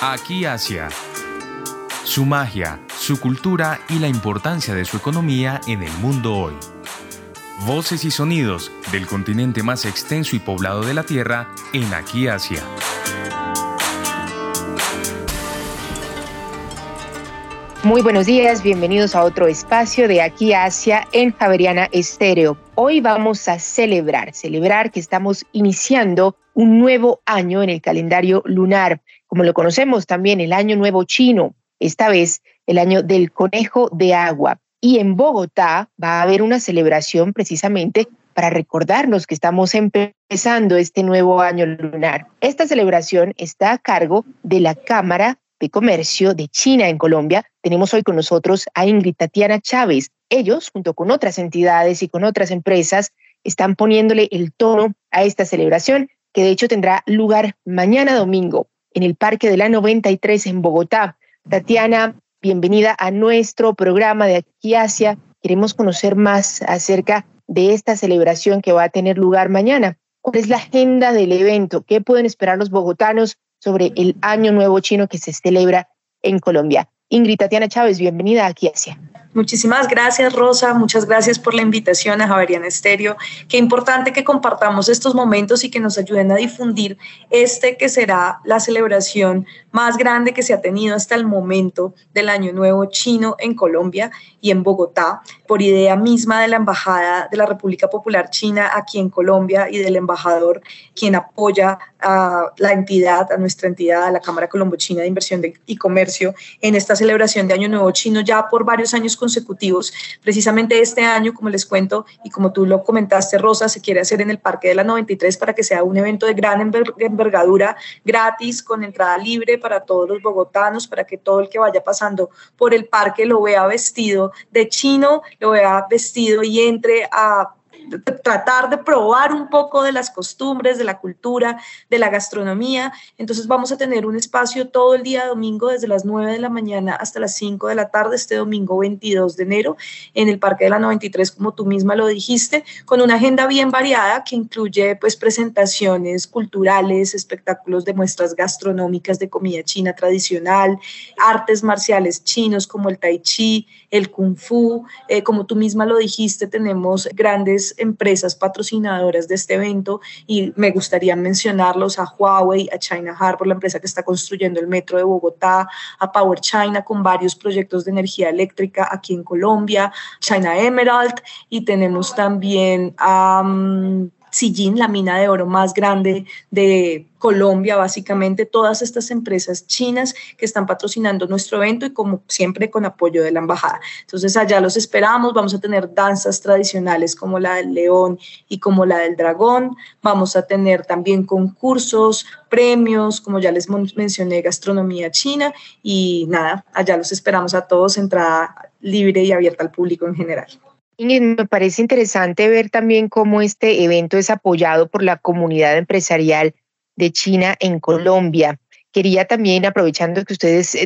Aquí Asia. Su magia, su cultura y la importancia de su economía en el mundo hoy. Voces y sonidos del continente más extenso y poblado de la Tierra en Aquí Asia. Muy buenos días, bienvenidos a otro espacio de Aquí Asia en Javeriana Estéreo. Hoy vamos a celebrar, celebrar que estamos iniciando un nuevo año en el calendario lunar, como lo conocemos también el Año Nuevo Chino, esta vez el Año del Conejo de Agua. Y en Bogotá va a haber una celebración precisamente para recordarnos que estamos empezando este nuevo año lunar. Esta celebración está a cargo de la Cámara de Comercio de China en Colombia. Tenemos hoy con nosotros a Ingrid Tatiana Chávez. Ellos, junto con otras entidades y con otras empresas, están poniéndole el tono a esta celebración, que de hecho tendrá lugar mañana domingo en el Parque de la 93 en Bogotá. Tatiana, bienvenida a nuestro programa de Aquí Asia. Queremos conocer más acerca de esta celebración que va a tener lugar mañana. ¿Cuál es la agenda del evento? ¿Qué pueden esperar los bogotanos sobre el Año Nuevo Chino que se celebra en Colombia. Ingrid Tatiana Chávez, bienvenida aquí hacia. Muchísimas gracias, Rosa. Muchas gracias por la invitación a Javerian Estéreo. Qué importante que compartamos estos momentos y que nos ayuden a difundir este que será la celebración más grande que se ha tenido hasta el momento del Año Nuevo Chino en Colombia y en Bogotá, por idea misma de la Embajada de la República Popular China aquí en Colombia y del embajador quien apoya a la entidad, a nuestra entidad, a la Cámara Colombo-China de Inversión y Comercio en esta celebración de Año Nuevo Chino ya por varios años consecutivos. Precisamente este año, como les cuento y como tú lo comentaste, Rosa, se quiere hacer en el Parque de la 93 para que sea un evento de gran envergadura, gratis, con entrada libre para todos los bogotanos, para que todo el que vaya pasando por el parque lo vea vestido de chino, lo vea vestido y entre a tratar de probar un poco de las costumbres, de la cultura, de la gastronomía. Entonces vamos a tener un espacio todo el día domingo desde las 9 de la mañana hasta las 5 de la tarde, este domingo 22 de enero, en el Parque de la 93, como tú misma lo dijiste, con una agenda bien variada que incluye pues presentaciones culturales, espectáculos de muestras gastronómicas de comida china tradicional, artes marciales chinos como el tai chi, el kung fu, eh, como tú misma lo dijiste, tenemos grandes empresas patrocinadoras de este evento y me gustaría mencionarlos a Huawei, a China Harbor, la empresa que está construyendo el metro de Bogotá, a Power China con varios proyectos de energía eléctrica aquí en Colombia, China Emerald y tenemos también a... Um, Sijin, la mina de oro más grande de Colombia, básicamente todas estas empresas chinas que están patrocinando nuestro evento y como siempre con apoyo de la embajada. Entonces allá los esperamos, vamos a tener danzas tradicionales como la del león y como la del dragón, vamos a tener también concursos, premios, como ya les mencioné, gastronomía china y nada, allá los esperamos a todos, entrada libre y abierta al público en general. Y me parece interesante ver también cómo este evento es apoyado por la comunidad empresarial de China en Colombia. Quería también, aprovechando que usted es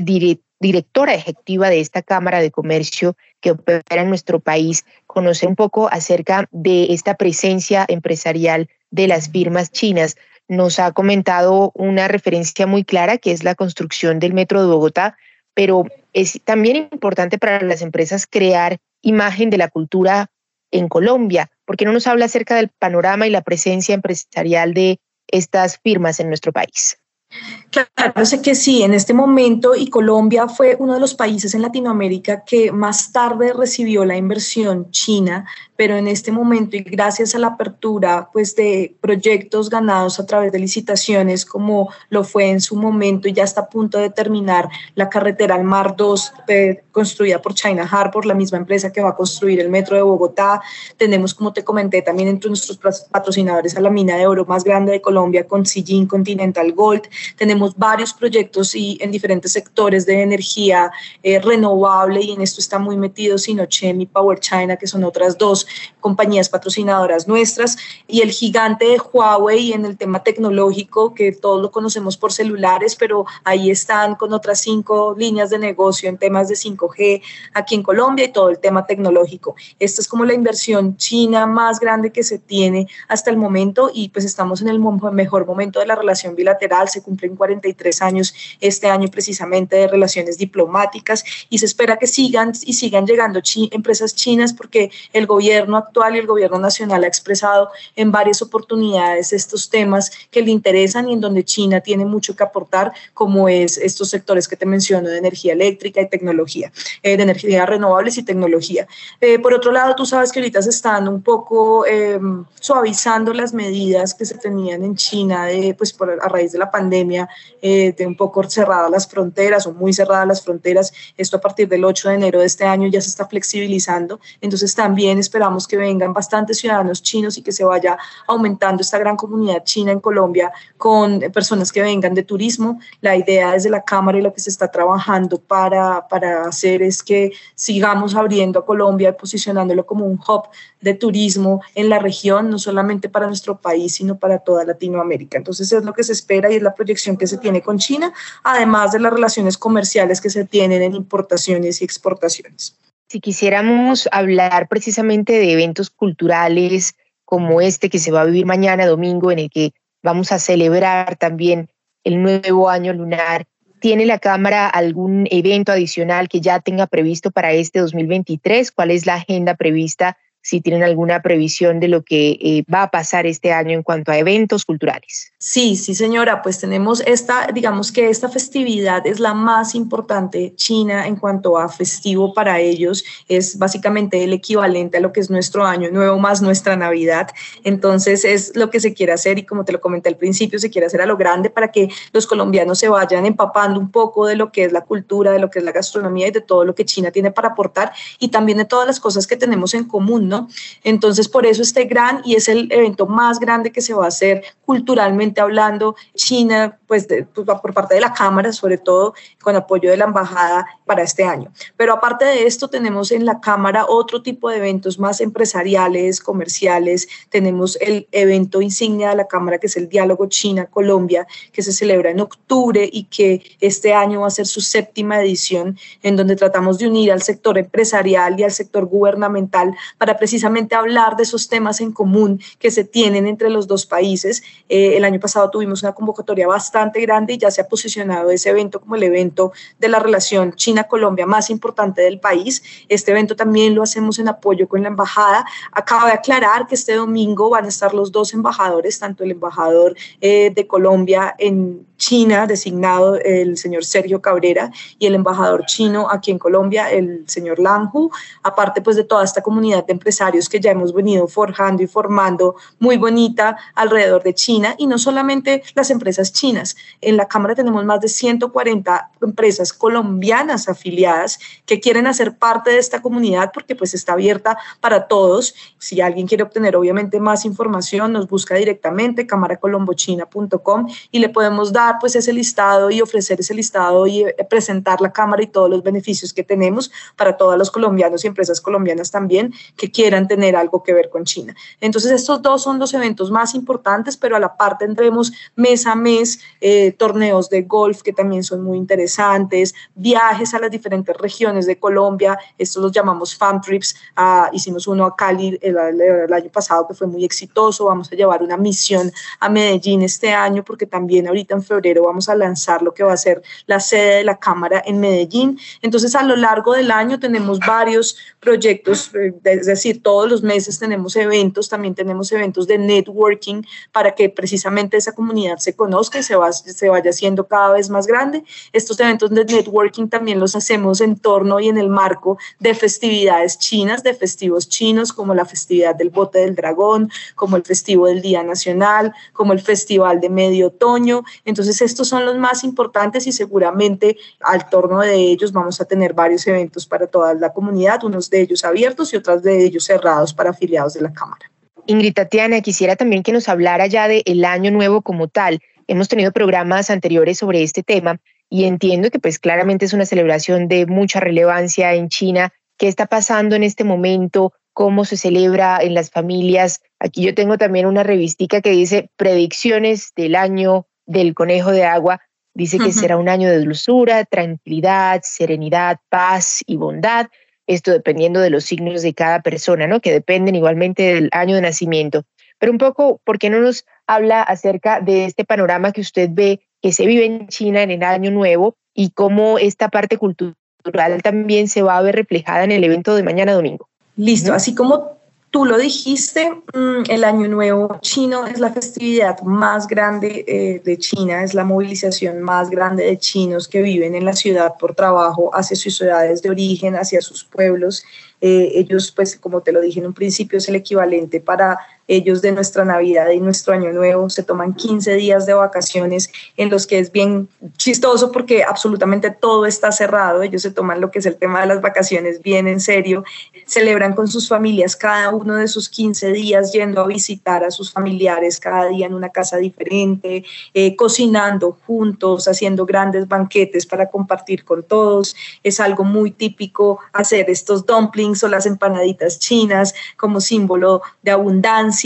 directora ejecutiva de esta Cámara de Comercio que opera en nuestro país, conocer un poco acerca de esta presencia empresarial de las firmas chinas. Nos ha comentado una referencia muy clara que es la construcción del Metro de Bogotá, pero es también importante para las empresas crear imagen de la cultura en Colombia? porque no nos habla acerca del panorama y la presencia empresarial de estas firmas en nuestro país? Claro, sé que sí, en este momento y Colombia fue uno de los países en Latinoamérica que más tarde recibió la inversión china, pero en este momento y gracias a la apertura pues de proyectos ganados a través de licitaciones como lo fue en su momento y ya está a punto de terminar la carretera al Mar 2 eh, construida por China Harbor, la misma empresa que va a construir el metro de Bogotá. Tenemos, como te comenté, también entre nuestros patrocinadores a la mina de oro más grande de Colombia con Sijin Continental Gold. Tenemos varios proyectos y en diferentes sectores de energía eh, renovable y en esto está muy metido Sinochem y Power China, que son otras dos compañías patrocinadoras nuestras. Y el gigante de Huawei en el tema tecnológico, que todos lo conocemos por celulares, pero ahí están con otras cinco líneas de negocio en temas de 5G aquí en Colombia y todo el tema tecnológico. Esta es como la inversión china más grande que se tiene hasta el momento y pues estamos en el mejor momento de la relación bilateral. Se cumplen 43 años este año precisamente de relaciones diplomáticas y se espera que sigan y sigan llegando empresas chinas porque el gobierno actual y el gobierno nacional ha expresado en varias oportunidades estos temas que le interesan y en donde China tiene mucho que aportar, como es estos sectores que te menciono de energía eléctrica y tecnología, eh, de energía renovables y tecnología. Eh, por otro lado, tú sabes que ahorita se están un poco em, suavizando las medidas que se tenían en China de, pues, por, a raíz de la pandemia, eh, de un poco cerradas las fronteras o muy cerradas las fronteras. Esto a partir del 8 de enero de este año ya se está flexibilizando. Entonces también esperamos que vengan bastantes ciudadanos chinos y que se vaya aumentando esta gran comunidad china en Colombia con personas que vengan de turismo. La idea desde la Cámara y lo que se está trabajando para, para hacer es que sigamos abriendo a Colombia y posicionándolo como un hub de turismo en la región, no solamente para nuestro país, sino para toda Latinoamérica. Entonces es lo que se espera y es la proyección que se tiene con China, además de las relaciones comerciales que se tienen en importaciones y exportaciones. Si quisiéramos hablar precisamente de eventos culturales como este que se va a vivir mañana domingo, en el que vamos a celebrar también el nuevo año lunar, ¿tiene la Cámara algún evento adicional que ya tenga previsto para este 2023? ¿Cuál es la agenda prevista si tienen alguna previsión de lo que eh, va a pasar este año en cuanto a eventos culturales. Sí, sí, señora, pues tenemos esta, digamos que esta festividad es la más importante China en cuanto a festivo para ellos, es básicamente el equivalente a lo que es nuestro año nuevo más nuestra Navidad, entonces es lo que se quiere hacer y como te lo comenté al principio, se quiere hacer a lo grande para que los colombianos se vayan empapando un poco de lo que es la cultura, de lo que es la gastronomía y de todo lo que China tiene para aportar y también de todas las cosas que tenemos en común, entonces, por eso este gran y es el evento más grande que se va a hacer culturalmente hablando, China, pues, pues por parte de la Cámara, sobre todo con apoyo de la Embajada para este año. Pero aparte de esto, tenemos en la Cámara otro tipo de eventos más empresariales, comerciales. Tenemos el evento insignia de la Cámara, que es el Diálogo China-Colombia, que se celebra en octubre y que este año va a ser su séptima edición, en donde tratamos de unir al sector empresarial y al sector gubernamental para precisamente hablar de esos temas en común que se tienen entre los dos países. Eh, el año pasado tuvimos una convocatoria bastante grande y ya se ha posicionado ese evento como el evento de la relación China-Colombia más importante del país. Este evento también lo hacemos en apoyo con la embajada. Acabo de aclarar que este domingo van a estar los dos embajadores, tanto el embajador eh, de Colombia en China, designado el señor Sergio Cabrera, y el embajador chino aquí en Colombia, el señor Langu, aparte pues de toda esta comunidad de empresarios que ya hemos venido forjando y formando muy bonita alrededor de China, y no solamente las empresas chinas. En la Cámara tenemos más de 140 empresas colombianas afiliadas que quieren hacer parte de esta comunidad porque pues está abierta para todos. Si alguien quiere obtener obviamente más información, nos busca directamente cámaracolombochina.com y le podemos dar pues ese listado y ofrecer ese listado y eh, presentar la Cámara y todos los beneficios que tenemos para todos los colombianos y empresas colombianas también que quieran tener algo que ver con China. Entonces estos dos son los eventos más importantes, pero a la par tendremos mes a mes eh, torneos de golf que también son muy interesantes, viajes a las diferentes regiones de Colombia, estos los llamamos fan trips, ah, hicimos uno a Cali el, el año pasado que fue muy exitoso, vamos a llevar una misión a Medellín este año porque también ahorita en febrero vamos a lanzar lo que va a ser la sede de la Cámara en Medellín. Entonces, a lo largo del año tenemos varios proyectos, eh, es decir, todos los meses tenemos eventos, también tenemos eventos de networking para que precisamente esa comunidad se conozca y se, va, se vaya haciendo cada vez más grande. Estos eventos de networking también los hacemos en torno y en el marco de festividades chinas, de festivos chinos, como la festividad del Bote del Dragón, como el festivo del Día Nacional, como el Festival de Medio Otoño. Entonces, estos son los más importantes y seguramente al torno de ellos vamos a tener varios eventos para toda la comunidad, unos de ellos abiertos y otros de ellos cerrados para afiliados de la Cámara. Ingrid Tatiana, quisiera también que nos hablara ya del el año nuevo como tal. Hemos tenido programas anteriores sobre este tema y entiendo que pues claramente es una celebración de mucha relevancia en China. ¿Qué está pasando en este momento? ¿Cómo se celebra en las familias? Aquí yo tengo también una revistica que dice predicciones del año del conejo de agua dice que será un año de dulzura, tranquilidad, serenidad, paz y bondad. Esto dependiendo de los signos de cada persona, ¿no? Que dependen igualmente del año de nacimiento. Pero un poco, ¿por qué no nos habla acerca de este panorama que usted ve que se vive en China en el Año Nuevo y cómo esta parte cultural también se va a ver reflejada en el evento de mañana domingo? Listo, así como Tú lo dijiste, mm, el Año Nuevo chino es la festividad más grande eh, de China, es la movilización más grande de chinos que viven en la ciudad por trabajo hacia sus ciudades de origen, hacia sus pueblos. Eh, ellos, pues, como te lo dije en un principio, es el equivalente para ellos de nuestra Navidad y nuestro Año Nuevo. Se toman 15 días de vacaciones en los que es bien chistoso porque absolutamente todo está cerrado. Ellos se toman lo que es el tema de las vacaciones bien en serio. Celebran con sus familias cada uno de sus 15 días yendo a visitar a sus familiares cada día en una casa diferente, eh, cocinando juntos, haciendo grandes banquetes para compartir con todos. Es algo muy típico hacer estos dumplings o las empanaditas chinas como símbolo de abundancia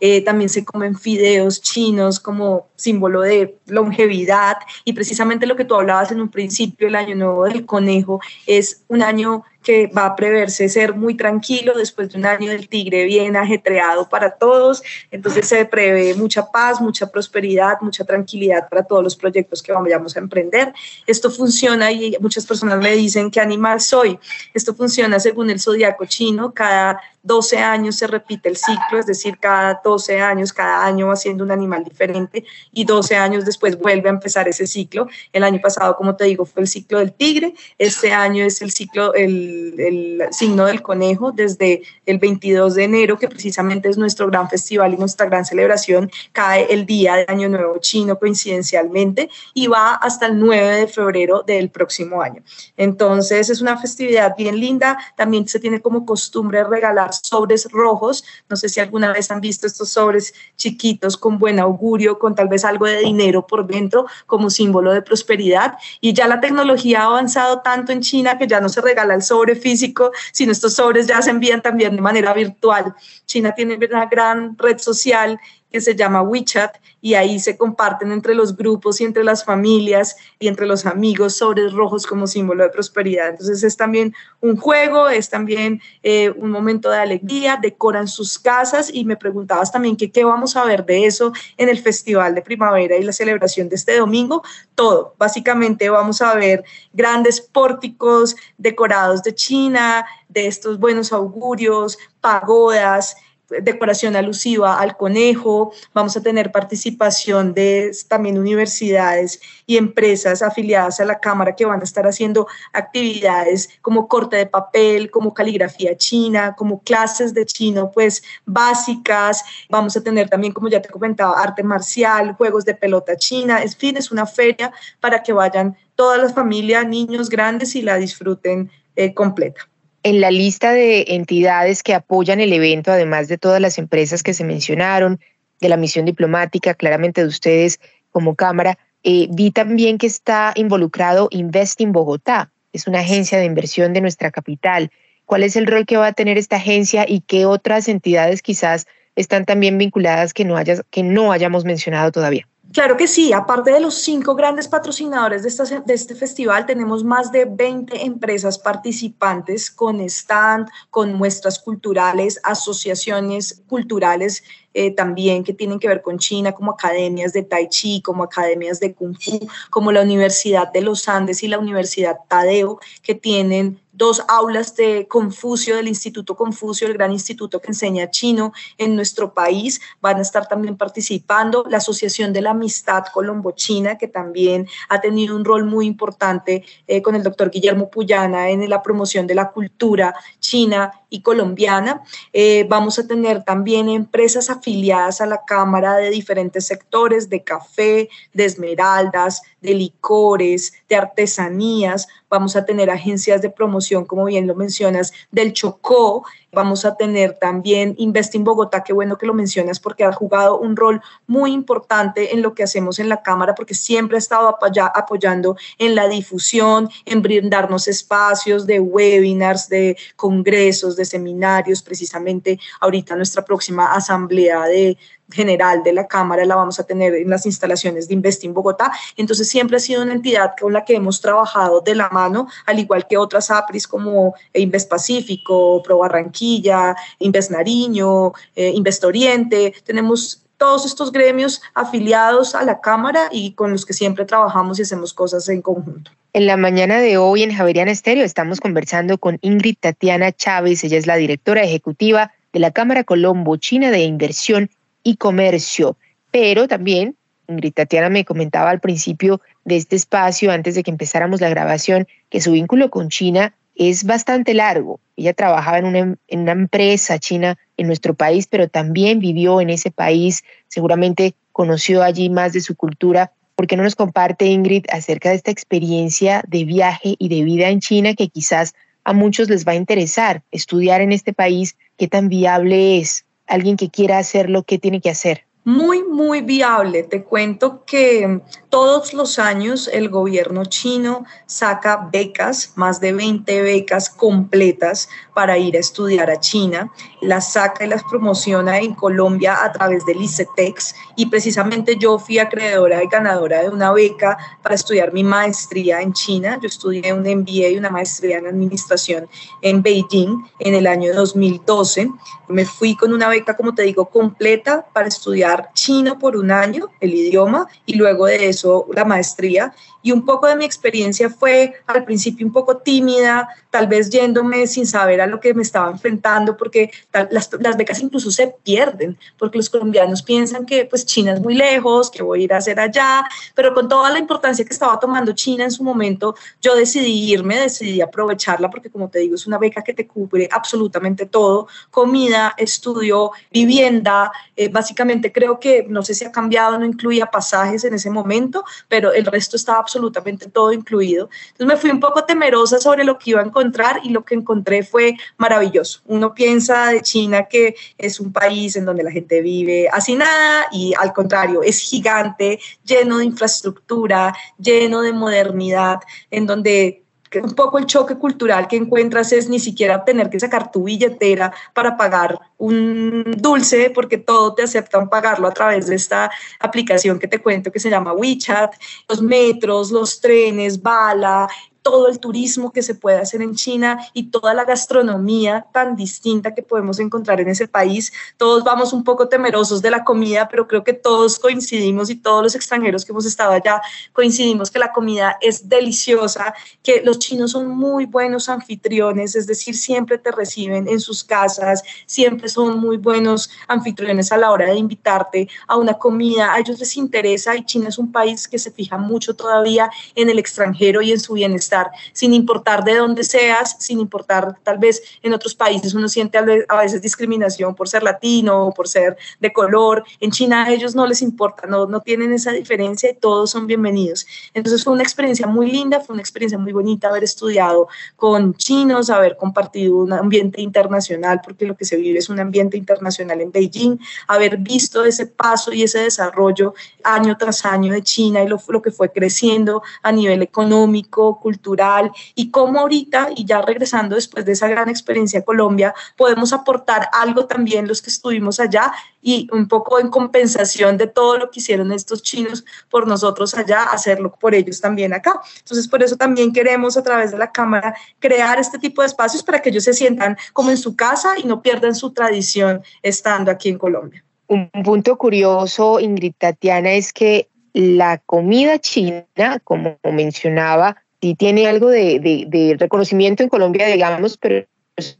eh, también se comen fideos chinos como símbolo de longevidad y precisamente lo que tú hablabas en un principio, el año nuevo del conejo, es un año que va a preverse ser muy tranquilo después de un año del tigre bien ajetreado para todos. Entonces se prevé mucha paz, mucha prosperidad, mucha tranquilidad para todos los proyectos que vayamos a emprender. Esto funciona y muchas personas me dicen qué animal soy. Esto funciona según el zodiaco chino. Cada 12 años se repite el ciclo, es decir, cada 12 años, cada año va siendo un animal diferente y 12 años después vuelve a empezar ese ciclo. El año pasado, como te digo, fue el ciclo del tigre. Este año es el ciclo, el el, signo del conejo desde el 22 de enero, que precisamente es nuestro gran festival y nuestra gran celebración, cae el día de Año Nuevo chino coincidencialmente y va hasta el 9 de febrero del próximo año. Entonces es una festividad bien linda, también se tiene como costumbre regalar sobres rojos, no sé si alguna vez han visto estos sobres chiquitos con buen augurio, con tal vez algo de dinero por dentro como símbolo de prosperidad y ya la tecnología ha avanzado tanto en China que ya no se regala el sobre físico, sino estos sobres ya se envían también de manera virtual. China tiene una gran red social que se llama WeChat y ahí se comparten entre los grupos y entre las familias y entre los amigos sobres rojos como símbolo de prosperidad. Entonces es también un juego, es también eh, un momento de alegría, decoran sus casas y me preguntabas también que qué vamos a ver de eso en el Festival de Primavera y la celebración de este domingo. Todo, básicamente vamos a ver grandes pórticos decorados de China, de estos buenos augurios, pagodas, decoración alusiva al conejo, vamos a tener participación de también universidades y empresas afiliadas a la Cámara que van a estar haciendo actividades como corte de papel, como caligrafía china, como clases de chino, pues básicas. Vamos a tener también, como ya te comentaba, arte marcial, juegos de pelota china. En fin, es una feria para que vayan todas las familias, niños, grandes y la disfruten eh, completa en la lista de entidades que apoyan el evento, además de todas las empresas que se mencionaron, de la misión diplomática, claramente de ustedes como Cámara, eh, vi también que está involucrado Investing Bogotá, es una agencia de inversión de nuestra capital. ¿Cuál es el rol que va a tener esta agencia y qué otras entidades quizás están también vinculadas que no, hayas, que no hayamos mencionado todavía? Claro que sí, aparte de los cinco grandes patrocinadores de, de, este festival, tenemos más de 20 empresas participantes con stand, con muestras culturales, asociaciones culturales eh, también que tienen que ver con China, como academias de Tai Chi, como academias de Kung Fu, como la Universidad de los Andes y la Universidad Tadeo, que tienen dos aulas de Confucio, del Instituto Confucio, el gran instituto que enseña chino en nuestro país. Van a estar también participando la Asociación de la Amistad Colombo-China, que también ha tenido un rol muy importante eh, con el doctor Guillermo Puyana en la promoción de la cultura china y colombiana. Eh, vamos a tener también empresas afiliadas a la Cámara de diferentes sectores, de café, de esmeraldas, de licores, de artesanías. Vamos a tener agencias de promoción, como bien lo mencionas, del Chocó. Vamos a tener también Investing Bogotá, qué bueno que lo mencionas porque ha jugado un rol muy importante en lo que hacemos en la Cámara porque siempre ha estado apoyando en la difusión, en brindarnos espacios de webinars, de congresos, de seminarios. Precisamente ahorita nuestra próxima asamblea de, general de la Cámara la vamos a tener en las instalaciones de Investing Bogotá. Entonces siempre ha sido una entidad con la que hemos trabajado de la mano, al igual que otras APRIs como Invest Pacífico, Pro Barranquilla Barranquilla, Invest Nariño, eh, tenemos todos estos gremios afiliados a la Cámara y con los que siempre trabajamos y hacemos cosas en conjunto. En la mañana de hoy en Javeriana Estéreo estamos conversando con Ingrid Tatiana Chávez, ella es la directora ejecutiva de la Cámara Colombo China de Inversión y Comercio, pero también Ingrid Tatiana me comentaba al principio de este espacio, antes de que empezáramos la grabación, que su vínculo con China es bastante largo. Ella trabajaba en una, empresa china en nuestro país, pero también vivió en ese país, seguramente conoció allí más de su cultura. ¿Por qué no nos comparte, Ingrid, acerca de esta experiencia de viaje y de vida en China que quizás a muchos les va a interesar estudiar en este país? ¿Qué tan viable es? Alguien que quiera hacerlo, ¿qué tiene que hacer? Muy, muy viable. Te cuento que todos los años el gobierno chino saca becas, más de 20 becas completas para ir a estudiar a China. Las saca y las promociona en Colombia a través del ICETEX y precisamente yo fui acreedora y ganadora de una beca para estudiar mi maestría en China. Yo estudié un MBA y una maestría en administración en Beijing en el año 2012. Me fui con una beca, como te digo, completa para estudiar chino por un año, el idioma, y luego de eso la maestría. Y un poco de mi experiencia fue al principio un poco tímida, tal vez yéndome sin saber a lo que me estaba enfrentando, porque las, becas incluso se pierden, porque los colombianos piensan que pues China es muy lejos, que voy a ir a hacer allá, pero con toda la importancia que estaba tomando China en su momento, yo decidí irme, decidí aprovecharla, porque como te digo, es una beca que te cubre absolutamente todo, comida, estudio, vivienda, eh, básicamente creo que, no sé si ha cambiado, no incluía pasajes en ese momento, pero el resto estaba absolutamente todo incluido. Entonces me fui un poco temerosa sobre lo que iba a encontrar y lo que encontré fue maravilloso. Uno piensa de China que es un país en donde la gente vive así nada y al contrario, es gigante, lleno de infraestructura, lleno de modernidad, en donde un poco el choque cultural que encuentras es ni siquiera tener que sacar tu billetera para pagar un dulce, porque todo te aceptan pagarlo a través de esta aplicación que te cuento que se llama WeChat, los metros, los trenes, bala, todo el turismo que se puede hacer en China y toda la gastronomía tan distinta que podemos encontrar en ese país. Todos vamos un poco temerosos de la comida, pero creo que todos coincidimos y todos los extranjeros que hemos estado allá coincidimos que la comida es deliciosa, que los chinos son muy buenos anfitriones, es decir, siempre te reciben en sus casas, siempre son muy buenos anfitriones a la hora de invitarte a una comida. A ellos les interesa y China es un país que se fija mucho todavía en el extranjero y en su bienestar sin importar de dónde seas, sin importar tal vez en otros países uno siente a veces discriminación por ser latino o por ser de color. En China a ellos no les importa, no, no tienen esa diferencia y todos son bienvenidos. Entonces fue una experiencia muy linda, fue una experiencia muy bonita haber estudiado con chinos, haber compartido un ambiente internacional, porque lo que se vive es un ambiente internacional en Beijing, haber visto ese paso y ese desarrollo año tras año de China y lo, lo que fue creciendo a nivel económico, cultural cultural y cómo ahorita, y ya regresando después de esa gran experiencia a Colombia, podemos aportar algo también los que estuvimos allá y un poco en compensación de todo lo que hicieron estos chinos por nosotros allá, hacerlo por ellos también acá. Entonces, por eso también queremos a través de la Cámara crear este tipo de espacios para que ellos se sientan como en su casa y no pierdan su tradición estando aquí en Colombia. Un punto curioso, Ingrid Tatiana, es que la comida china, como mencionaba, sí tiene algo de, reconocimiento en Colombia, digamos, pero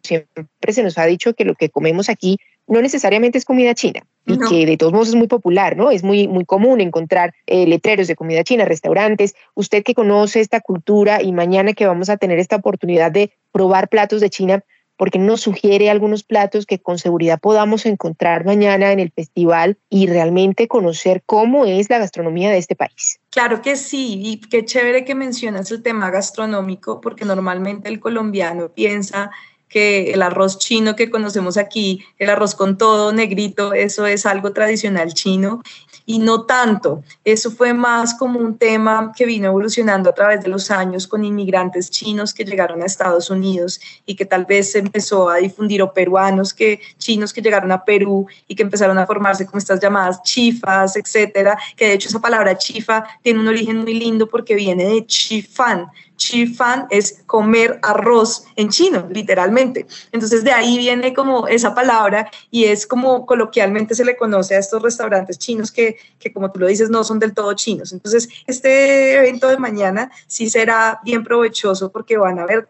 siempre se nos ha dicho que lo que comemos aquí no necesariamente es comida china y que de todos modos es muy popular, ¿no? Es muy, muy común encontrar eh, letreros de comida china, restaurantes. Usted que conoce esta cultura y mañana que vamos a tener esta oportunidad de probar platos de China, porque nos sugiere algunos platos que con seguridad podamos encontrar mañana en el festival y realmente conocer cómo es la gastronomía de este país. Claro que sí, y qué chévere que mencionas el tema gastronómico, porque normalmente el colombiano piensa que el arroz chino que conocemos aquí, el arroz con todo negrito, eso es algo tradicional chino y no tanto. Eso fue más como un tema que vino evolucionando a través de los años con inmigrantes chinos que llegaron a Estados Unidos y que tal vez se empezó a difundir o peruanos que chinos que llegaron a Perú y que empezaron a formarse como estas llamadas chifas, etcétera, que de hecho esa palabra chifa tiene un origen muy lindo porque viene de chifán, Chi Fan es comer arroz en chino, literalmente. Entonces de ahí viene como esa palabra y es como coloquialmente se le conoce a estos restaurantes chinos que, que como tú lo dices no son del todo chinos. Entonces este evento de mañana sí será bien provechoso porque van a ver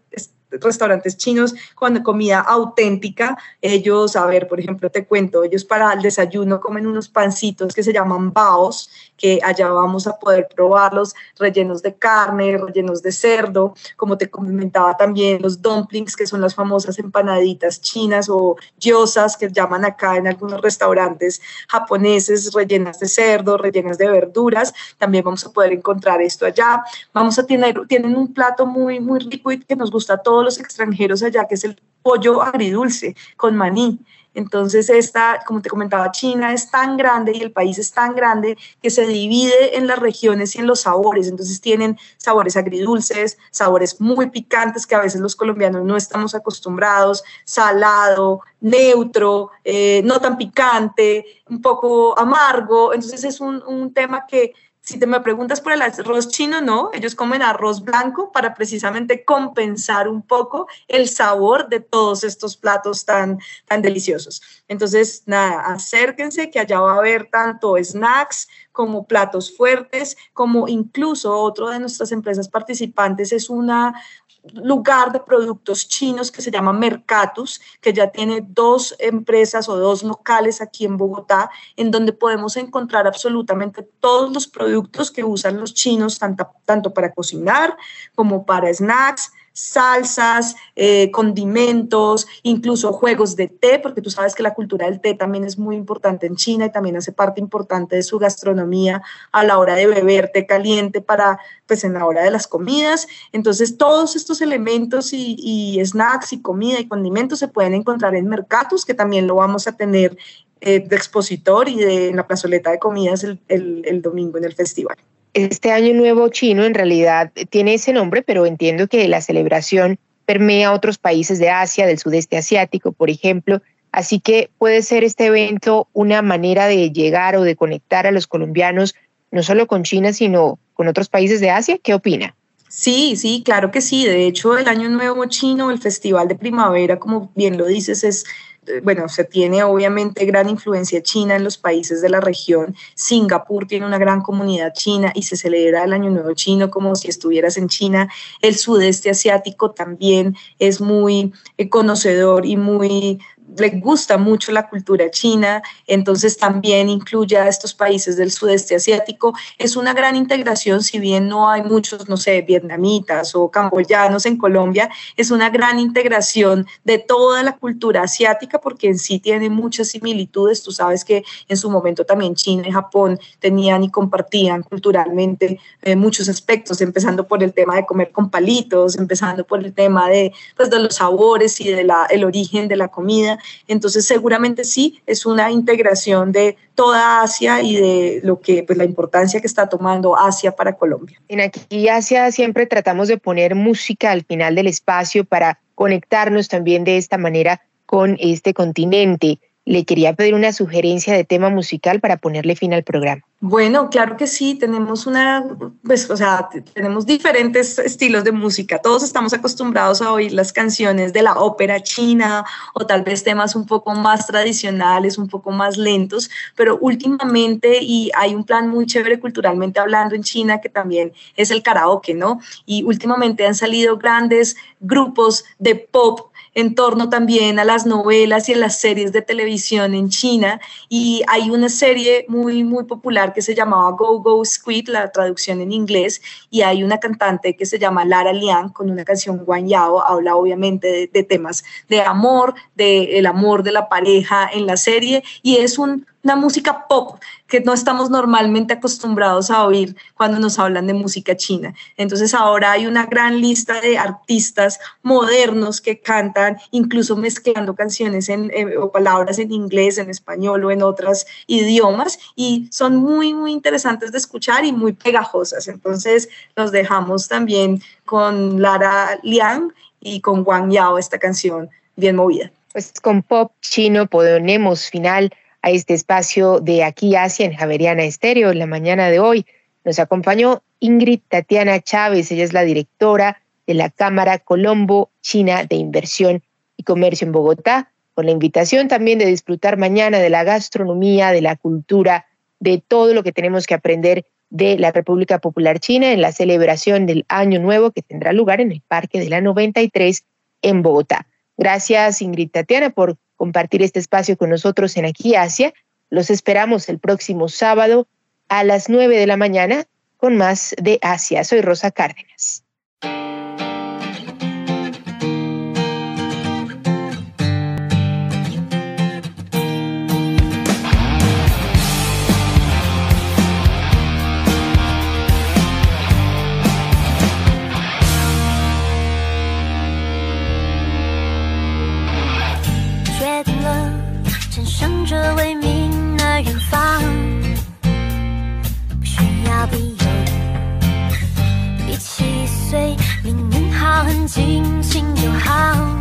restaurantes chinos con comida auténtica. Ellos, a ver, por ejemplo, te cuento, ellos para el desayuno comen unos pancitos que se llaman baos, que allá vamos a poder probarlos rellenos de carne, rellenos de cerdo, como te comentaba también los dumplings, que son las famosas empanaditas chinas o gyozas que llaman acá en algunos restaurantes japoneses, rellenas de cerdo, rellenas de verduras. También vamos a poder encontrar esto allá. Vamos a tener, tienen un plato muy, muy rico y que nos gusta a todos los extranjeros allá, que es el pollo agridulce con maní. Entonces, esta, como te comentaba, China es tan grande y el país es tan grande que se divide en las regiones y en los sabores. Entonces, tienen sabores agridulces, sabores muy picantes que a veces los colombianos no estamos acostumbrados, salado, neutro, eh, no tan picante, un poco amargo. Entonces, es un, un tema que si te me preguntas por el arroz chino, no, ellos comen arroz blanco para precisamente compensar un poco el sabor de todos estos platos tan, tan deliciosos. Entonces, nada, acérquense que allá va a haber tanto snacks como platos fuertes, como incluso otro de nuestras empresas participantes es una, lugar de productos chinos que se llama Mercatus, que ya tiene dos empresas o dos locales aquí en Bogotá, en donde podemos encontrar absolutamente todos los productos que usan los chinos, tanto, tanto para cocinar como para snacks, salsas, eh, condimentos, incluso juegos de té, porque tú sabes que la cultura del té también es muy importante en China y también hace parte importante de su gastronomía a la hora de beber té caliente para, pues en la hora de las comidas. Entonces, todos estos elementos y, snacks y comida y condimentos se pueden encontrar en Mercatus, que también lo vamos a tener eh, de expositor y en la plazoleta de comidas el domingo en el festival este año nuevo chino en realidad tiene ese nombre, pero entiendo que la celebración permea otros países de Asia, del sudeste asiático, por ejemplo. Así que puede ser este evento una manera de llegar o de conectar a los colombianos, no solo con China, sino con otros países de Asia. ¿Qué opina? Sí, sí, claro que sí. De hecho, el Año Nuevo Chino, el Festival de Primavera, como bien lo dices, es bueno, se tiene obviamente gran influencia china en los países de la región. Singapur tiene una gran comunidad china y se celebra el Año Nuevo chino como si estuvieras en China. El sudeste asiático también es muy eh, conocedor y muy le gusta mucho la cultura china, entonces también incluye a estos países del sudeste asiático. Es una gran integración, si bien no hay muchos, no sé, vietnamitas o camboyanos en Colombia, es una gran integración de toda la cultura asiática porque en sí tiene muchas similitudes. Tú sabes que en su momento también China y Japón tenían y compartían culturalmente eh, muchos aspectos, empezando por el tema de comer con palitos, empezando por el tema de, pues, de los sabores y del el origen de la comida. Entonces, seguramente sí, es una integración de toda Asia y de lo que, pues la importancia que está tomando Asia para Colombia. En aquí Asia siempre tratamos de poner música al final del espacio para conectarnos también de esta manera con este continente le quería pedir una sugerencia de tema musical para ponerle fin al programa. Bueno, claro que sí, tenemos una, pues, o sea, tenemos diferentes estilos de música. Todos estamos acostumbrados a oír las canciones de la ópera china o tal vez temas un poco más tradicionales, un poco más lentos, pero últimamente, y hay un plan muy chévere culturalmente hablando en China que también es el karaoke, ¿no? Y últimamente han salido grandes grupos de pop en torno también a las novelas y a las series de televisión en China. Y hay una serie muy, muy popular que se llamaba Go Go Squid, la traducción en inglés, y hay una cantante que se llama Lara Liang con una canción Guan Yao, habla obviamente de, temas de amor, del el amor de la pareja en la serie, y es un una música pop que no estamos normalmente acostumbrados a oír cuando nos hablan de música china. Entonces ahora hay una gran lista de artistas modernos que cantan, incluso mezclando canciones en, eh, palabras en inglés, en español o en otros idiomas y son muy, muy interesantes de escuchar y muy pegajosas. Entonces los dejamos también con Lara Liang y con Wang Yao esta canción bien movida. Pues con pop chino ponemos final a este espacio de aquí Asia en Javeriana Estéreo en la mañana de hoy. Nos acompañó Ingrid Tatiana Chávez, ella es la directora de la Cámara Colombo China de Inversión y Comercio en Bogotá, con la invitación también de disfrutar mañana de la gastronomía, de la cultura, de todo lo que tenemos que aprender de la República Popular China en la celebración del Año Nuevo que tendrá lugar en el Parque de la 93 en Bogotá. Gracias, Ingrid Tatiana, por compartir este espacio con nosotros en Aquí Asia. Los esperamos el próximo sábado a las 9 de la mañana con más de Asia. Soy Rosa Cárdenas. 这未明的远方不需要理由。一起随明明好很尽兴就好。